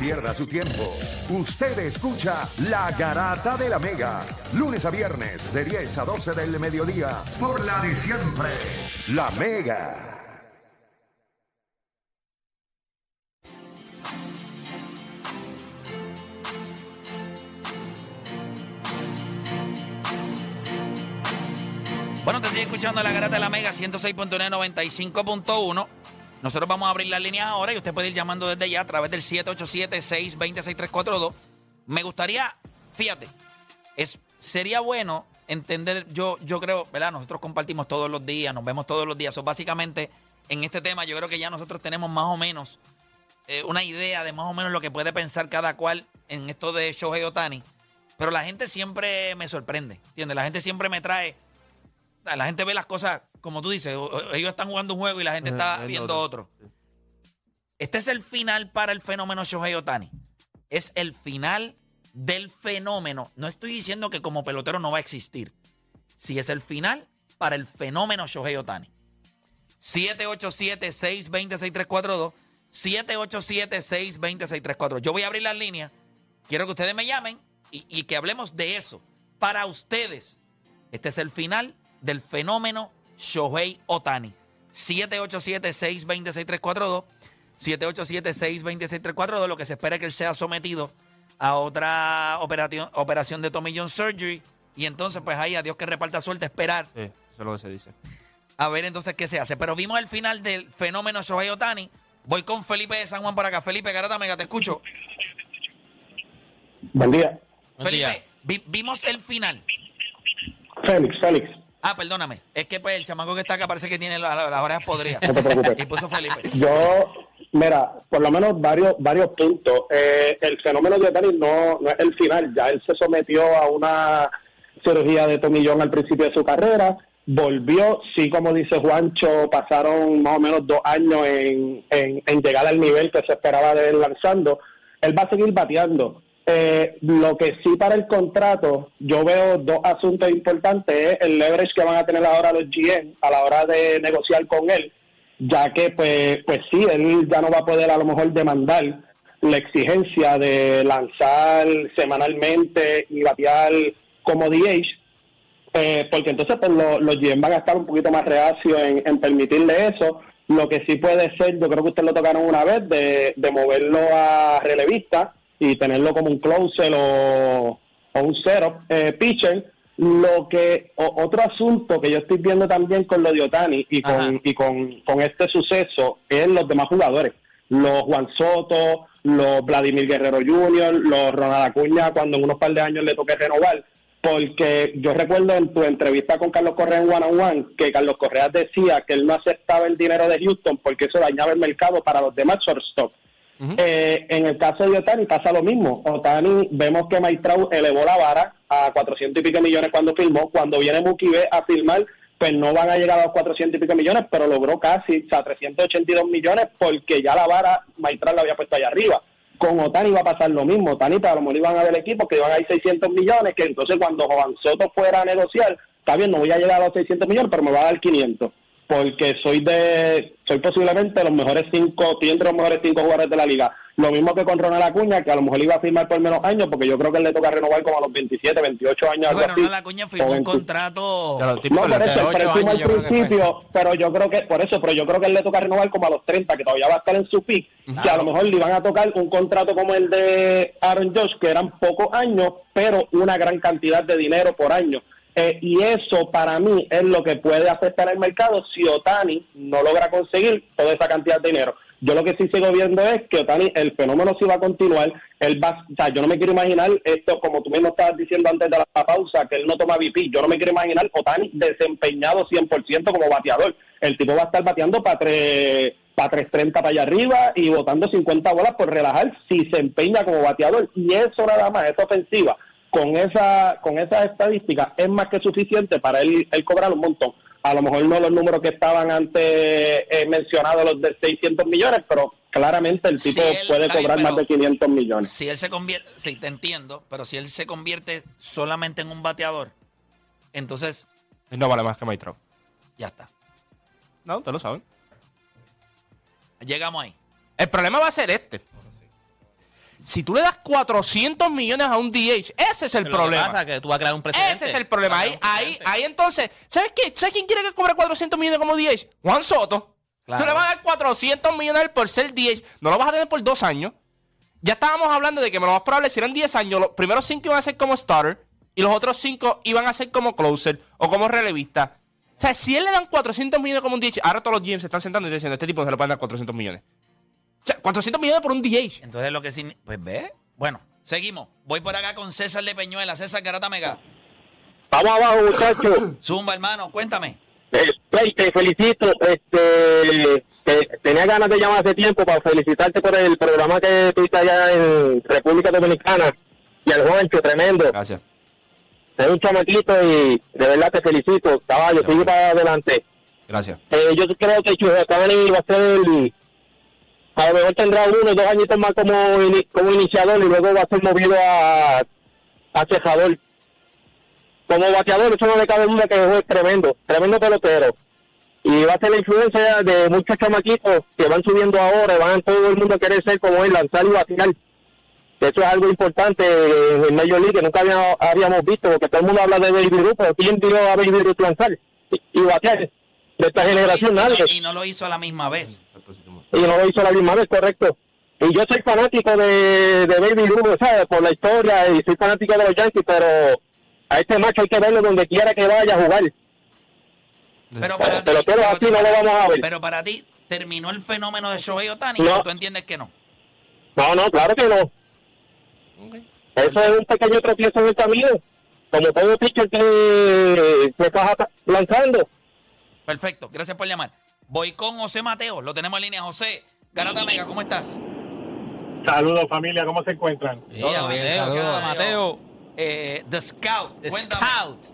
pierda su tiempo. Usted escucha La Garata de la Mega, lunes a viernes de 10 a 12 del mediodía, por la de siempre, La Mega. Bueno, te sigue escuchando la garata de la Mega 106.9, 95.1. Nosotros vamos a abrir las líneas ahora y usted puede ir llamando desde ya a través del 787-620-6342. Me gustaría, fíjate, es, sería bueno entender, yo, yo creo, ¿verdad? Nosotros compartimos todos los días, nos vemos todos los días. So, básicamente, en este tema yo creo que ya nosotros tenemos más o menos eh, una idea de más o menos lo que puede pensar cada cual en esto de Shohei Otani. Pero la gente siempre me sorprende, ¿entiendes? La gente siempre me trae la gente ve las cosas, como tú dices, ellos están jugando un juego y la gente está viendo otro. Este es el final para el fenómeno Shohei Otani. Es el final del fenómeno. No estoy diciendo que como pelotero no va a existir. Si es el final para el fenómeno Shohei Otani. 787-620-6342. 787-620-6342. Yo voy a abrir las líneas. Quiero que ustedes me llamen y, y que hablemos de eso. Para ustedes, este es el final del fenómeno Shohei Otani. 787-620-6342. 787-620-6342. Lo que se espera es que él sea sometido a otra operación, operación de Tommy John Surgery. Y entonces, pues ahí, a Dios que reparta suerte, esperar. Sí, eso es lo que se dice. A ver entonces qué se hace. Pero vimos el final del fenómeno Shohei Otani. Voy con Felipe de San Juan por acá. Felipe Garata Mega, te escucho. Buen día. Buen Felipe, día. vi- vimos el final. Félix, Félix, Ah, perdóname. Es que pues el chamaco que está acá parece que tiene la- la- las orejas podridas. no te preocupes. Y puso Felipe. Yo, mira, por lo menos varios varios puntos. Eh, el fenómeno de Otani no, no es el final, ya él se sometió a una cirugía de tomillón al principio de su carrera, volvió, sí, como dice Juancho, pasaron más o menos dos años en, en, en llegar al nivel que se esperaba de él lanzando. Él va a seguir bateando. Eh, lo que sí para el contrato, yo veo dos asuntos importantes, es el leverage que van a tener ahora los GM a la hora de negociar con él, ya que pues, pues sí, él ya no va a poder a lo mejor demandar la exigencia de lanzar semanalmente y batear como DH, eh, porque entonces pues, lo- los GM van a estar un poquito más reacios en, en permitirle eso. Lo que sí puede ser, yo creo que ustedes lo tocaron una vez, de, de moverlo a relevista y tenerlo como un closer o, o un cero eh, pitcher. Lo que o- otro asunto que yo estoy viendo también con lo de Otani y Ajá. con, y con, con este suceso es los demás jugadores. Los Juan Soto, los Vladimir Guerrero Jr., los Ronald Acuña, cuando en unos par de años le toque renovar. Porque yo recuerdo en tu entrevista con Carlos Correa en One on One que Carlos Correa decía que él no aceptaba el dinero de Houston porque eso dañaba el mercado para los demás shortstop. Eh, en el caso de Otani pasa lo mismo. Otani, vemos que Maitrau elevó la vara a 400 y pico millones cuando firmó. Cuando viene B a firmar, pues no van a llegar a los 400 y pico millones, pero logró casi, o sea, 382 millones porque ya la vara Maitrau la había puesto allá arriba. Con Otani va a pasar lo mismo. Otani, pues, a lo mejor iban a ver equipos que iban a ir 600 millones, que entonces cuando Juan Soto fuera a negociar, está bien, no voy a llegar a los 600 millones, pero me va a dar 500 porque soy de soy posiblemente los mejores cinco, estoy entre los mejores cinco jugadores de la liga. Lo mismo que con Ronald Acuña, que a lo mejor iba a firmar por menos años, porque yo creo que él le toca renovar como a los 27, 28 años. Bueno, así. no, la cuña firmó un 20. contrato. No, por eso, pero firmó años, al principio, pero yo creo que, por eso, pero yo creo que él le toca renovar como a los 30, que todavía va a estar en su pick, que a lo mejor le iban a tocar un contrato como el de Aaron Josh, que eran pocos años, pero una gran cantidad de dinero por año. Eh, y eso para mí es lo que puede afectar al mercado si Otani no logra conseguir toda esa cantidad de dinero. Yo lo que sí sigo viendo es que Otani, el fenómeno sí va a continuar. Él va, o sea, yo no me quiero imaginar esto, como tú mismo estabas diciendo antes de la pausa, que él no toma VP. Yo no me quiero imaginar Otani desempeñado 100% como bateador. El tipo va a estar bateando para tres para 330 para allá arriba y botando 50 bolas por relajar si se empeña como bateador. Y eso nada más, esa ofensiva, con esa con esas estadísticas, es más que suficiente para él, él cobrar un montón. A lo mejor no los números que estaban antes eh, mencionados, los de 600 millones, pero claramente el tipo él- puede bien, cobrar más de 500 millones. Si él se convierte, sí, te entiendo, pero si él se convierte solamente en un bateador, entonces No vale más que Maestro. ya está. No, ustedes lo saben. Llegamos ahí. El problema va a ser este. Si tú le das 400 millones a un DH, ese es el Pero lo que problema. pasa que tú vas a crear un precedente. Ese es el problema. Ahí, ahí, ahí entonces, ¿sabes qué? ¿Sabes quién quiere que cobre 400 millones como DH? Juan Soto. Claro. Tú le vas a dar 400 millones por ser DH. No lo vas a tener por dos años. Ya estábamos hablando de que lo más probable si eran 10 años, los primeros 5 iban a ser como starter y los otros 5 iban a ser como closer o como relevista. O sea, si él le dan 400 millones como un DH, ahora todos los GMs se están sentando y diciendo, este tipo se le pueden dar 400 millones. O sea, 400 millones por un DH. Entonces lo que signi- Pues ve. Bueno, seguimos. Voy por acá con César de Peñuela. César Garata Mega. Vamos abajo, muchachos. Zumba, hermano, cuéntame. Eh, Play, te felicito. Este, te- tenía ganas de llamar hace tiempo para felicitarte por el programa que tuviste allá en República Dominicana. Y al Juancho, tremendo. Gracias. Eres un chamaquito y de verdad te felicito. Caballo, sigue para adelante. Gracias. Eh, yo creo que Chuhacani va a ser. A lo mejor tendrá uno o dos añitos más como, como iniciador y luego va a ser movido a, a cejador. Como bateador, eso no le cabe duda que es tremendo, tremendo pelotero. Y va a ser la influencia de muchos chamaquitos que van subiendo ahora, van todo el mundo a querer ser como él, lanzar y batear. Eso es algo importante en el Major League que nunca había- habíamos visto, porque todo el mundo habla de Baby Ruth, pero ¿quién vio a Baby Ruth lanzar y, y batear? De esta generación, y, nadie y no lo hizo a la misma vez. Y no lo hizo la misma vez, correcto. Y yo soy fanático de, de Baby Ruth, ¿sabes? Por la historia y soy fanático de los Yankees, pero a este macho hay que verlo donde quiera que vaya a jugar. Pero para ti, Pero pero así no lo vamos a ver. pero para ti, ¿terminó el fenómeno de Shohei Otani? No. ¿O tú entiendes que no? No, no, claro que no. Eso es un pequeño tropiezo en el camino. Como todo pitcher que se pasa lanzando. Perfecto, gracias por llamar. Voy con José Mateo, lo tenemos en línea. José, Garata Mega, ¿cómo estás? Saludos familia, ¿cómo se encuentran? Sí, Todo bien, saludos, Mateo. Eh, The Scout, The cuéntame. Scout.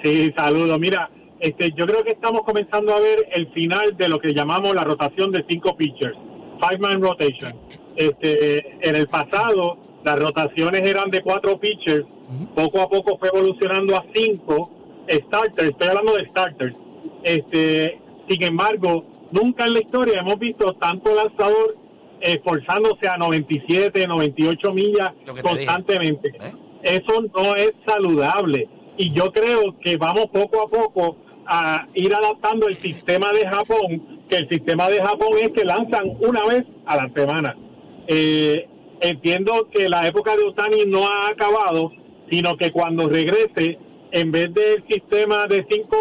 Sí, saludos. Mira, este, yo creo que estamos comenzando a ver el final de lo que llamamos la rotación de cinco pitchers, five man rotation. Este, en el pasado las rotaciones eran de cuatro pitchers, poco a poco fue evolucionando a cinco starters. Estoy hablando de starters. Este, sin embargo, nunca en la historia hemos visto tanto lanzador esforzándose a 97, 98 millas constantemente. ¿Eh? Eso no es saludable. Y yo creo que vamos poco a poco a ir adaptando el sistema de Japón, que el sistema de Japón es que lanzan una vez a la semana. Eh, entiendo que la época de Otani no ha acabado, sino que cuando regrese, en vez del sistema de cinco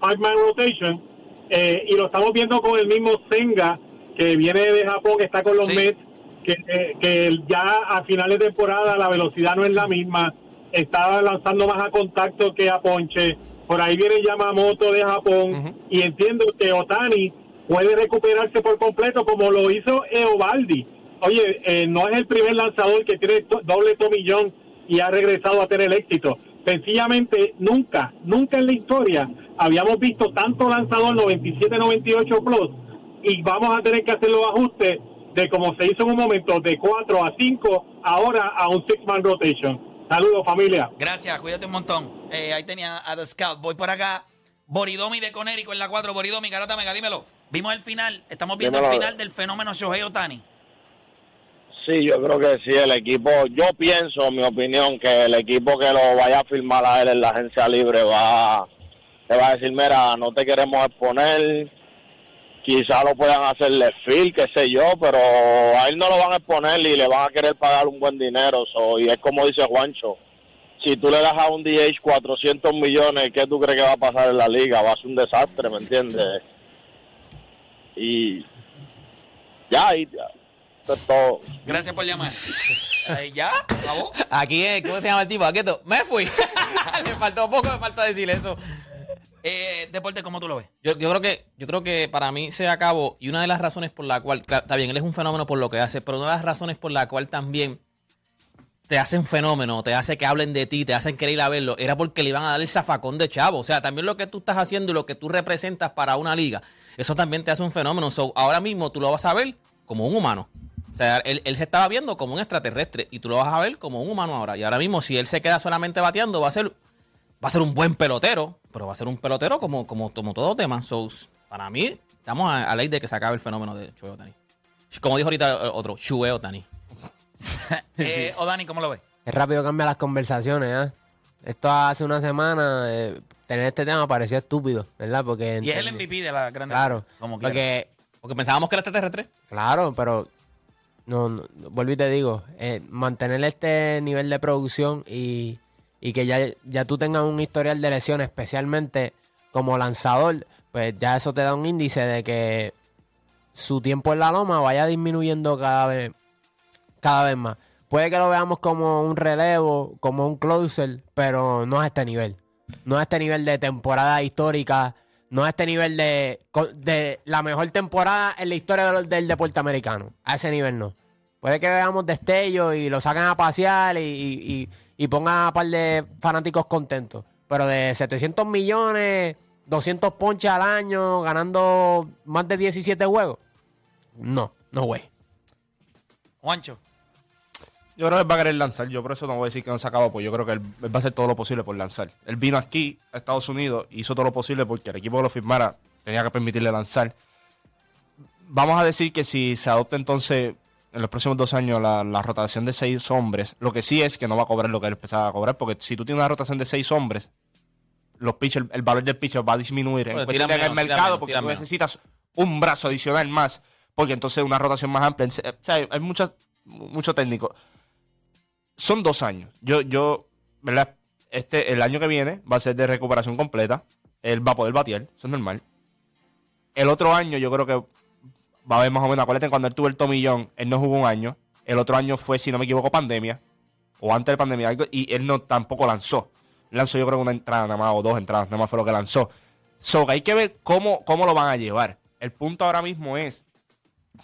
five-man rotation, eh, y lo estamos viendo con el mismo Senga, que viene de Japón, que está con los Sí. Mets, que, eh, que ya a finales de temporada la velocidad no es la misma, estaba lanzando más a contacto que a ponche, por ahí viene Yamamoto de Japón, y entiendo que Otani puede recuperarse por completo como lo hizo Eovaldi. Oye, eh, no es el primer lanzador que tiene to- doble tomillón y ha regresado a tener éxito. Sencillamente, nunca, nunca en la historia habíamos visto tanto lanzador 97-98 plus y vamos a tener que hacer los ajustes de como se hizo en un momento de 4 a 5, ahora a un six-man rotation. Saludos familia. Gracias, cuídate un montón. Eh, ahí tenía a The Scout. Voy por acá. Boridomi de Conérico en la 4. Boridomi, Garata Mega, dímelo. Vimos el final, estamos viendo el final del fenómeno Shohei Otani. Sí, yo creo que sí, el equipo, yo pienso, en mi opinión, que el equipo que lo vaya a firmar a él en la agencia libre va, le va a decir, mira, no te queremos exponer, quizá lo puedan hacerle fil, qué sé yo, pero a él no lo van a exponer y le van a querer pagar un buen dinero, so, y es como dice Juancho, si tú le das a un DH 400 millones, ¿qué tú crees que va a pasar en la liga? Va a ser un desastre, ¿me entiendes? Y ya, y ya, eso es todo. Gracias por llamar. Eh, ¿Ya? ¿Acabó? Aquí, es, ¿cómo se llama el tipo? Aquieto. Me fui. me faltó poco, me falta decir eso. Eh, Deporte, ¿cómo tú lo ves? Yo, yo creo que yo creo que para mí se acabó y una de las razones por la cual claro, está bien él es un fenómeno por lo que hace pero una de las razones por la cual también te hacen fenómeno te hace que hablen de ti te hacen querer ir a verlo era porque le iban a dar el zafacón de chavo. O sea también lo que tú estás haciendo y lo que tú representas para una liga eso también te hace un fenómeno. So, ahora mismo tú lo vas a ver como un humano. O sea él, él se estaba viendo como un extraterrestre y tú lo vas a ver como un humano ahora. Y ahora mismo si él se queda solamente bateando va a ser va a ser un buen pelotero, pero va a ser un pelotero como, como, como todo tema. So, para mí, estamos a, a ley de que se acabe el fenómeno de Shohei Otani. Como dijo ahorita eh, otro, Shohei Otani. Eh, O Dani, ¿cómo lo ves? Es rápido cambia las conversaciones, ¿ah? Esto hace una semana, eh, tener este tema parecía estúpido, ¿verdad? Porque Y es el MVP de la Grande Claro, Como porque, Porque pensábamos que era extraterrestre. claro, pero no, no, vuelvo y te digo, eh, mantener este nivel de producción y, y que ya, ya tú tengas un historial de lesiones, especialmente como lanzador, pues ya eso te da un índice de que su tiempo en la loma vaya disminuyendo cada vez, cada vez más. Puede que lo veamos como un relevo, como un closer, pero no a este nivel. No a este nivel de temporada histórica, no a este nivel de, de la mejor temporada en la historia del deporte americano. A ese nivel no. Puede que veamos destellos y lo saquen a pasear y, y, y- y pongan a par de fanáticos contentos. Pero de 700 millones, 200 ponches al año, ganando más de 17 juegos. No, no güey. Juancho. Yo creo que él va a querer lanzar. Yo por eso no voy a decir que no se acabó, pues yo creo que él, él va a hacer todo lo posible por lanzar. Él vino aquí a Estados Unidos, hizo todo lo posible porque el equipo que lo firmara tenía que permitirle lanzar. Vamos a decir que si se adopta entonces en los próximos dos años la, la rotación de seis hombres, lo que sí es que no va a cobrar lo que él empezaba a cobrar, porque si tú tienes una rotación de seis hombres, los pitchers, el valor del pitcher va a disminuir en, Pues cuestión en el menos, tira mercado menos, porque tú menos. necesitas un brazo adicional más, porque entonces una rotación más amplia. O sea, hay mucho, mucho técnico. Son dos años. Yo, yo, ¿verdad? Este, el año que viene va a ser de recuperación completa. Él va a poder batear, eso es normal. El otro año yo creo que va a haber más o menos. Acuérdate, cuando él tuvo el tomillón, él no jugó un año. El otro año fue, si no me equivoco, pandemia. O antes de pandemia, y él no tampoco lanzó. Lanzó yo creo una entrada nada más, o dos entradas, nada más fue lo que lanzó. So, que hay que ver cómo, cómo lo van a llevar. El punto ahora mismo es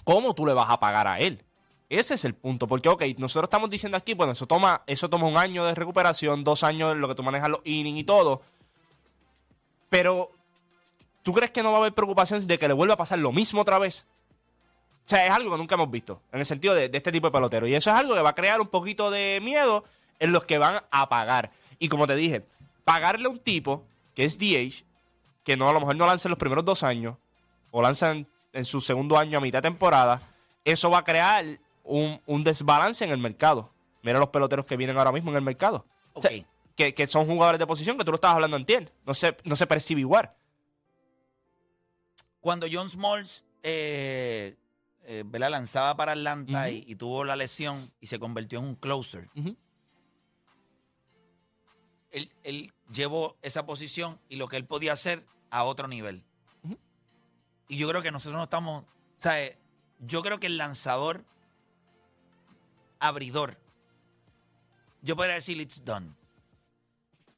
cómo tú le vas a pagar a él. Ese es el punto. Porque, ok, nosotros estamos diciendo aquí, bueno, eso toma, eso toma un año de recuperación, dos años en lo que tú manejas los innings y todo. Pero, ¿tú crees que no va a haber preocupación de que le vuelva a pasar lo mismo otra vez? O sea, es algo que nunca hemos visto en el sentido de, de este tipo de pelotero. Y eso es algo que va a crear un poquito de miedo en los que van a pagar. Y como te dije, pagarle a un tipo que es DH, que no a lo mejor no lanza en los primeros dos años, o lanza en, su segundo año a mitad de temporada, eso va a crear un, un desbalance en el mercado. Mira los peloteros que vienen ahora mismo en el mercado. O sea, Ok. que, que son jugadores de posición que tú lo estabas hablando en No se, no se percibe igual. Cuando John Smalls eh, eh, ¿verdad? lanzaba para Atlanta y, y tuvo la lesión y se convirtió en un closer, él, él llevó esa posición y lo que él podía hacer a otro nivel. Y yo creo que nosotros no estamos, sea, eh, yo creo que el lanzador abridor, yo podría decir it's done.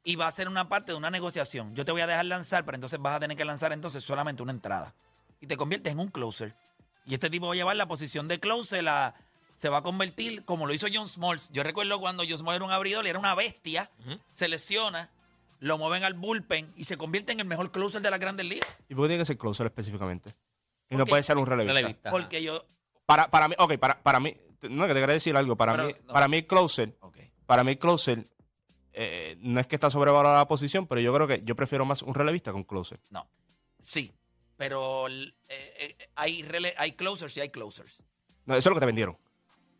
Y va a ser una parte de una negociación. Yo te voy a dejar lanzar, pero entonces vas a tener que lanzar entonces solamente una entrada. Y te conviertes en un closer. Y este tipo va a llevar la posición de closer, la, se va a convertir como lo hizo John Smalls. Yo recuerdo cuando John Smalls era un abridor y era una bestia, se lesiona, lo mueven al bullpen y se convierte en el mejor closer de las grandes ligas. ¿Y por qué tiene que ser closer específicamente? Y no puede ser un relevista. Porque yo... Para, para mí, ok, para, para mí, no, que te quería decir algo. Para, Pero, mí, no. para mí, el closer, para mí, el closer, eh, no es que está sobrevalorada la posición, pero yo creo que yo prefiero más un relevista que un closer. No. Sí. Pero eh, eh, hay, rele- hay closers y hay closers. No, eso es lo que te vendieron.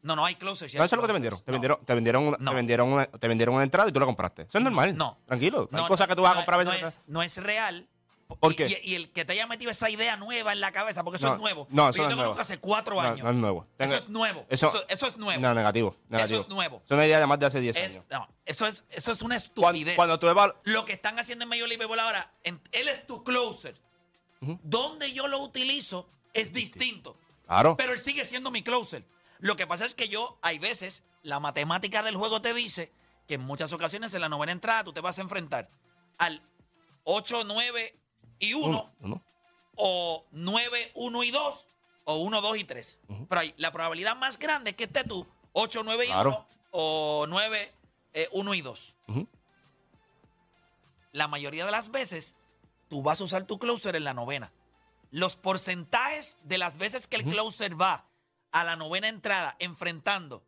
No, no hay closers. y No, hay eso es lo que te vendieron. Te No. vendieron, te vendieron, una, No. te vendieron, una, te vendieron una entrada y tú la compraste. Eso es normal. No. Tranquilo. Hay No, cosas no, que tú vas a comprar a es- veces. No es, no es real. ¿Por Y- qué? Y, y el que te haya metido esa idea nueva en la cabeza, porque eso es nuevo. no, eso yo es nuevo. hace cuatro años. no es nuevo. Tengo- Eso es nuevo. Eso- Eso, eso es nuevo. No, negativo. negativo. es nuevo. Es una idea de más de hace 10 Es- años. no, eso es, eso es una Cuando, estupidez. cuando tú evalu- Lo que están haciendo en Major League Baseball ahora, en- él es tu closer. Donde yo lo utilizo es distinto. Claro. Pero él sigue siendo mi closer. Lo que pasa es que yo, hay veces, la matemática del juego te dice que en muchas ocasiones en la novena entrada tú te vas a enfrentar al 8, 9 y 1, Uno, uno. o 9, 1 y 2, o 1, 2 y 3. Pero ahí, la probabilidad más grande es que esté tú 8, 9 y Claro. 1, o 9, 1 y 2. Ujú. La mayoría de las veces, tú vas a usar tu closer en la novena. Los porcentajes de las veces que el closer va a la novena entrada, enfrentando,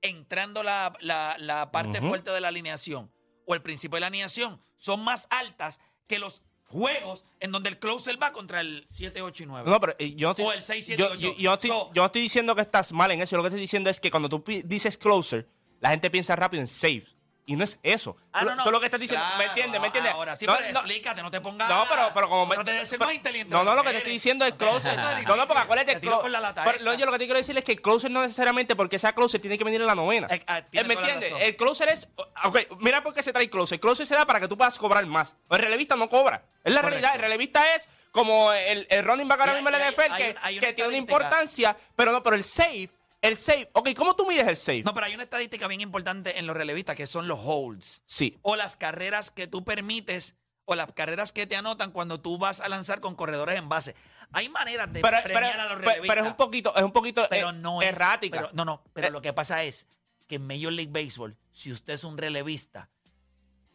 entrando la, la- la parte fuerte de la alineación o el principio de la alineación, son más altas que los juegos en donde el closer va contra el 7, 8 y 9. No, pero eh, yo no estoy, O el 6, 7, yo, 8. yo- estoy, So- yo no estoy diciendo que estás mal en eso. Lo que estoy diciendo es que cuando tú dices closer, la gente piensa rápido en save. Y no es eso. Ah, tú, no, no. tú lo que estás diciendo, ¿me entiendes? ¿Me entiendes? Ahora sí, no, pero no, explícate, no te pongas. no, pero, pero como... me- No te des más inteligente. No, no, lo que te estoy diciendo es closer. No, no, porque acuérdate... Clo- la pero, yo lo que te quiero decir es que closer no necesariamente porque sea closer tiene que venir en la novena. Eh, ah, Eh, ¿Me entiendes? El closer es... Ok, mira por qué se trae closer. Closer se da para que tú puedas cobrar más. El relevista no cobra. Es la Correcto. realidad. El relevista es como el, el running back ahora mismo en la NFL que, hay que tiene una importancia, pero no, pero el save... El save... Ok, ¿cómo tú mides el save? No, pero hay una estadística bien importante en los relevistas que son los holds. Sí. O las carreras que tú permites o las carreras que te anotan cuando tú vas a lanzar con corredores en base. Hay maneras de Pero, pero- premiar a los relevistas. pero es un poquito, es un poquito pero eh, no es errática. pero- no, no, pero Eh, lo que pasa es que en Major League Baseball, si usted es un relevista,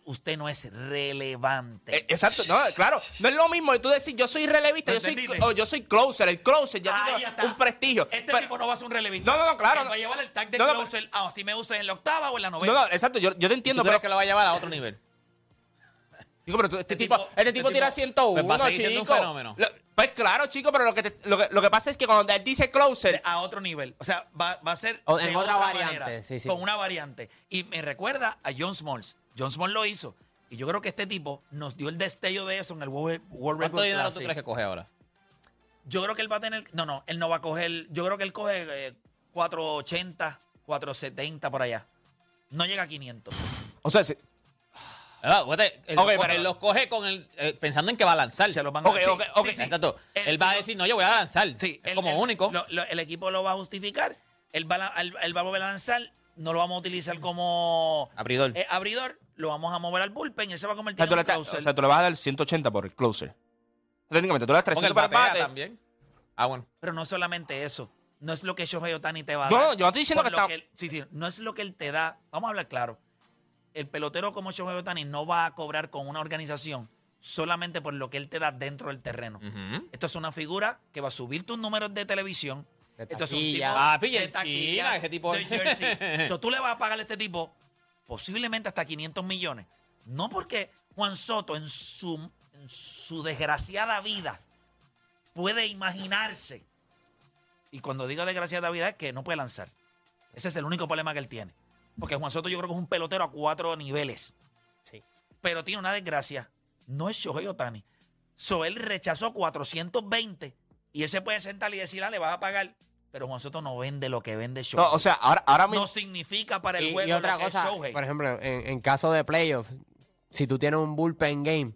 usted no es relevante. Eh, exacto, no, claro. No es lo mismo tú decir yo soy relevista, ¿Me yo soy, o yo soy closer. El closer ya Ahí tiene está. un prestigio. Este Pero- tipo no va a ser un relevista. No, no, no, claro, Él no. va a llevar el tag de No, no, closer. ah, si me uses en la octava o en la novena. no, no, exacto, yo, yo te ¿Tú entiendo, crees pero, que lo va a llevar a otro nivel? Chico, pero tú- este, Este tipo, tipo- este este tipo tipo- tira 101, Pues va a seguir siendo un chico. fenómeno. Lo- pues claro, chico, pero lo que, te- lo, que, lo que pasa es que cuando él dice closer, a otro nivel. O sea, va, va a ser O- en otra variante, manera, sí, sí. Con una variante. Y me recuerda a John Smalls. John Smalls lo hizo. Y yo creo que este tipo nos dio el destello de eso en el World, World ¿Cuánto Record dinero tú Classic. crees que coge ahora? Yo creo que él va a tener. No, no, él no va a coger. Yo creo que él coge eh, 480, 470 por allá. No llega a 500. o sea, si- Ah, Él, lo pero- él los coge con el, eh, pensando en que va a lanzar. Se los van a Ok, sí, ok, ok. sí, sí. Exacto. El- Él va a decir, no, yo voy a lanzar. Sí, es como único. lo- lo- el equipo lo va a justificar. Él va, a la- él- él va a volver a lanzar. No lo vamos a utilizar como Abridor. eh, abridor. Lo vamos a mover al bullpen y él se va a o convertir sea, tú en un closer. o sea, tú le vas a dar 180 por el closer. Técnicamente, tú le das Porque 300 él para el bate. también. Ah, bueno. Pero no solamente eso. No es lo que Shohei Otani te va a No, dar. no, yo no estoy diciendo que está- él- sí, sí, no es lo que él te da. Vamos a hablar claro. El pelotero como Shohei Otani no va a cobrar con una organización solamente por lo que él te da dentro del terreno. Esto es una figura que va a subir tus números de televisión. Esto es un tipo Papi, de en taquilla, China, ese tipo- de jersey. So, tú le vas a pagar a este tipo posiblemente hasta 500 millones. No porque Juan Soto en su, en su desgraciada vida puede imaginarse. Y cuando digo desgraciada vida es que no puede lanzar. Ese es el único problema que él tiene. Porque Juan Soto yo creo que es un pelotero a cuatro niveles. Sí. Pero tiene una desgracia. No es Shohei Otani. So él rechazó 420 y él se puede sentar y decir, ah, le vas a pagar. Pero Juan Soto no vende lo que vende Shohei. No, o sea, ahora, ahora mismo. no significa para el Y, juego y otra lo que es cosa, Shohei. por ejemplo, en, en caso de playoffs, si tú tienes un bullpen game,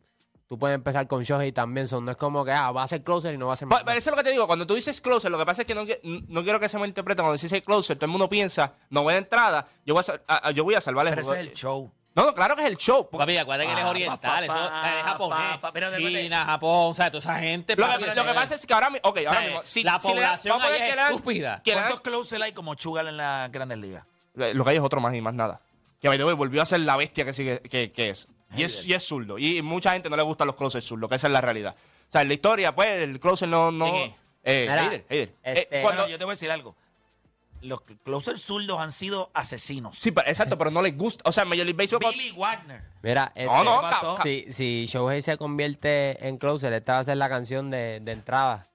tú puedes empezar con Shohei también. son no es como que ah, va a ser closer y no va a ser más. Pero eso es lo que te digo, cuando tú dices closer, lo que pasa es que no, qui- no quiero que se me interprete. Cuando dices closer, todo el mundo piensa, no voy a entrada, yo voy a, sal- a- a- yo voy a salvar el Pero ese juego. es el show. No, no, claro que es el show. porque- Papi, acuérdate que él es Pa, oriental. eso es japonés. China, Japón, o sea, toda esa gente. Lo papi, que, lo pasa es que ahora mismo. Ok, ahora sea, mismo. Si, la si le población ahí ver es que le estúpida. le dan- ¿Cuántos closers hay como Chugal en las grandes ligas? Lo que hay es otro más y más nada. Que by the way, volvió a ser la bestia que, sigue, que, que es. Y, es. y es zurdo. Y mucha gente no le gustan los closers zurdos, que esa es la realidad. O sea, en la historia, pues, el closer no. no eh, Mira, Heider. este- Eh, cuando- Bueno, yo te voy a decir algo. Los closers zurdos han sido asesinos. sí, pero- exacto, pero no les gusta. O sea, Major League Baseball. Billy Wagner. Mira, No, este, no, ca- ca- si, si Shohei se convierte en closer, esta va a ser la canción de, de entrada.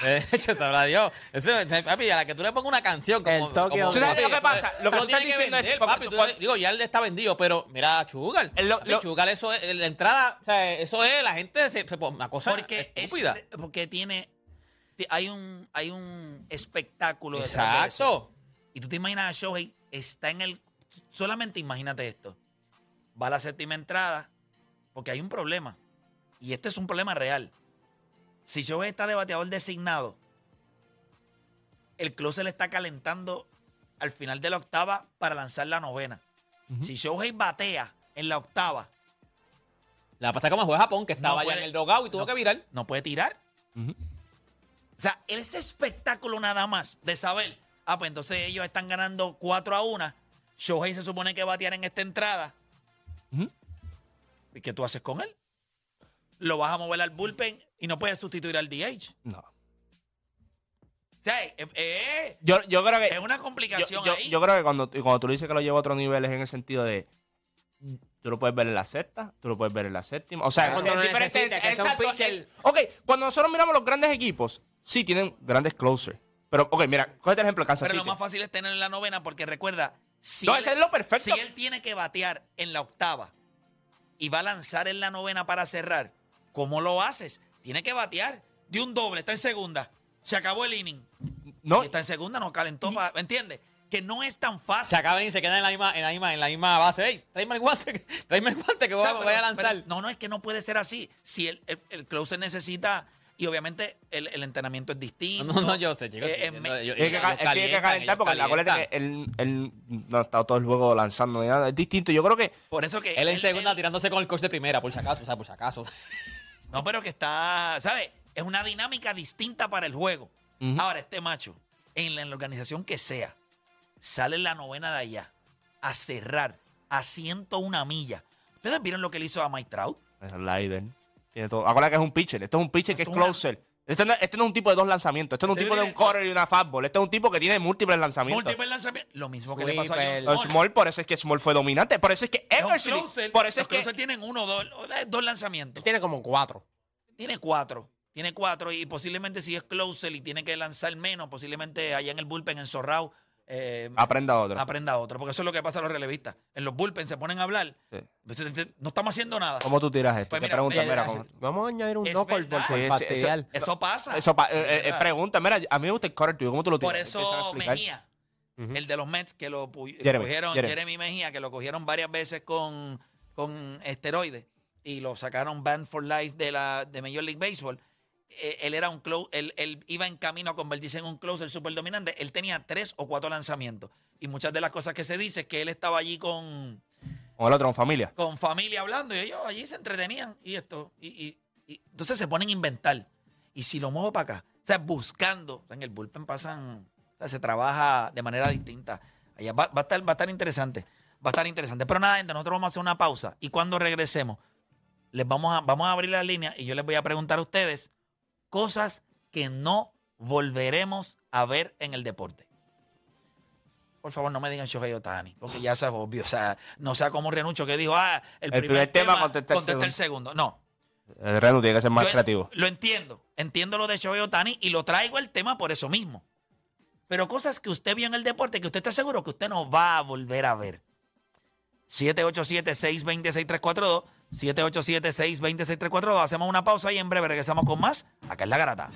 De hecho, te habrá Dios. Eso, papi, a la que tú le pongas una canción como. El Tokyo como- ¿Tú sabes lo que pasa? es- Lo que eso tú estás tiene diciendo es- vender, papi, tú- tú- cuando- digo, ya él está vendido, pero mira, Chugal. Chugal, eso es. La entrada, o sea, eso es. La gente se. se- una cosa Porque, es- estúpida. porque tiene. ti- Hay un, hay un espectáculo detrás de. Exacto. Y tú te imaginas a Shohei, está en el. Solamente imagínate esto. Va a la séptima entrada, porque hay un problema. Y este es un problema real. Si Shohei está de bateador designado, el closer le está calentando al final de la octava para lanzar la novena. Si Shohei batea en la octava, La pasa como juega Japón, que estaba No allá en el dogado y tuvo no- que virar. no puede tirar. O sea, ese espectáculo nada más de saber, ah, pues entonces ellos están ganando 4 a 1. Shohei se supone que va a batear en esta entrada. ¿Y qué tú haces con él? Lo vas a mover al bullpen y no puedes sustituir al DH. No. O sea, eh, eh, Yo, yo creo que. es una complicación yo- ahí. yo creo que cuando, cuando tú le dices que lo lleva a otro nivel es en el sentido de. Tú lo puedes ver en la sexta, tú lo puedes ver en la séptima. O sea, Cuando es diferente. que sea un exacto, pitcher. eh, Ok, cuando nosotros miramos los grandes equipos, sí tienen grandes closers. Pero, ok, mira, cógete el ejemplo de Kansas Pero lo más fácil es tener en la novena porque recuerda, si, No, él, ese es lo perfecto. si él tiene que batear en la octava y va a lanzar en la novena para cerrar, ¿cómo lo haces? Tiene que batear de un doble, está en segunda, se acabó el inning. No, Y está en segunda, no calentó, para, ¿me entiendes? Que no es tan fácil. Se acaban y se quedan en la misma, en la misma, en la misma base. Ey, tráeme el guante, tráeme el guante que voy, O a- voy lanzar. pero no, no, es que no puede ser así. Si el, el, el closer necesita, y obviamente el, el entrenamiento es distinto. No, no, yo sé, chicos. Eh, yo- Es que, es que hay que calentar porque acuérdate que él, él no ha estado todo el juego lanzando ni nada. Es distinto. Yo creo que Por eso que. Él en segunda él- tirándose con el coach de primera, por si acaso, o sea, por si acaso. No, pero que está, ¿sabes? Es una dinámica distinta para el juego. Ahora, este macho, en la, en la organización que sea, sale en la novena de allá a cerrar a 101 millas. ¿Ustedes vieron lo que le hizo a Mike Trout? es. Tiene todo. Acuérdate que es un pitcher. Esto es un pitcher que es Esto es una- closer. Este no, este no es un tipo de dos lanzamientos. Este no es un Este tipo de un corner y una fastball. Este es un tipo que tiene múltiples lanzamientos. Múltiples lanzamientos. Lo mismo que le pasó a. John Los Small. Small, por eso es que Small fue dominante. Por eso es que Eversley. closer. Por eso Los es que. tienen uno o dos, eh, dos lanzamientos. Él tiene como cuatro. Tiene cuatro. Tiene cuatro y posiblemente si es closer y tiene que lanzar menos, posiblemente allá en el bullpen, en Zorrao, eh, Aprenda otro. aprenda otro. Porque eso es lo que pasa a los relevistas. En los bullpen se ponen a hablar. Sí. No estamos haciendo nada. ¿Cómo tú tiras esto? Pues Te mira, preguntan, mira, mira, ¿cómo- Vamos a añadir un knuckle por, fastidiar. Eso pasa. Eso pa- eh, eh, pregunta, mira, a mí me gusta el tuyo. ¿Cómo tú lo tiras? Por eso. Mejía, el de los Mets, que lo Jeremy, cogieron, Jeremy. Jeremy. Mejía, que lo cogieron varias veces con, con esteroides y lo sacaron ban for life de la de Major League Baseball. Eh, él era un close, él, él iba en camino a convertirse en un closer super dominante. Él tenía tres o cuatro lanzamientos. Y muchas de las cosas que se dice es que él estaba allí con, Con el otro, con familia. con familia hablando y ellos allí se entretenían y esto. Y, y- y entonces se ponen a inventar. Y si lo muevo para acá, o sea, buscando, en el bullpen pasan, o sea, se trabaja de manera distinta. Allá va, va a estar, va a estar interesante. Va a estar interesante. Pero nada, gente, nosotros vamos a hacer una pausa y cuando regresemos, les vamos a, vamos a abrir la línea y yo les voy a preguntar a ustedes cosas que no volveremos a ver en el deporte. Por favor, no me digan Shohei Otani, porque ya eso es obvio. O sea, no sea como Renucho que dijo, ah, el, El primer tema contesta el contesta el segundo. No, El Renu tiene que ser más yo creativo. Lo entiendo. Entiendo lo de Shohei Otani y lo traigo el tema por eso mismo. Pero cosas que usted vio en el deporte que usted está seguro que usted no va a volver a ver. 787-620-6342. 787-620-6342. Hacemos una pausa y en breve regresamos con más. Acá es la garata.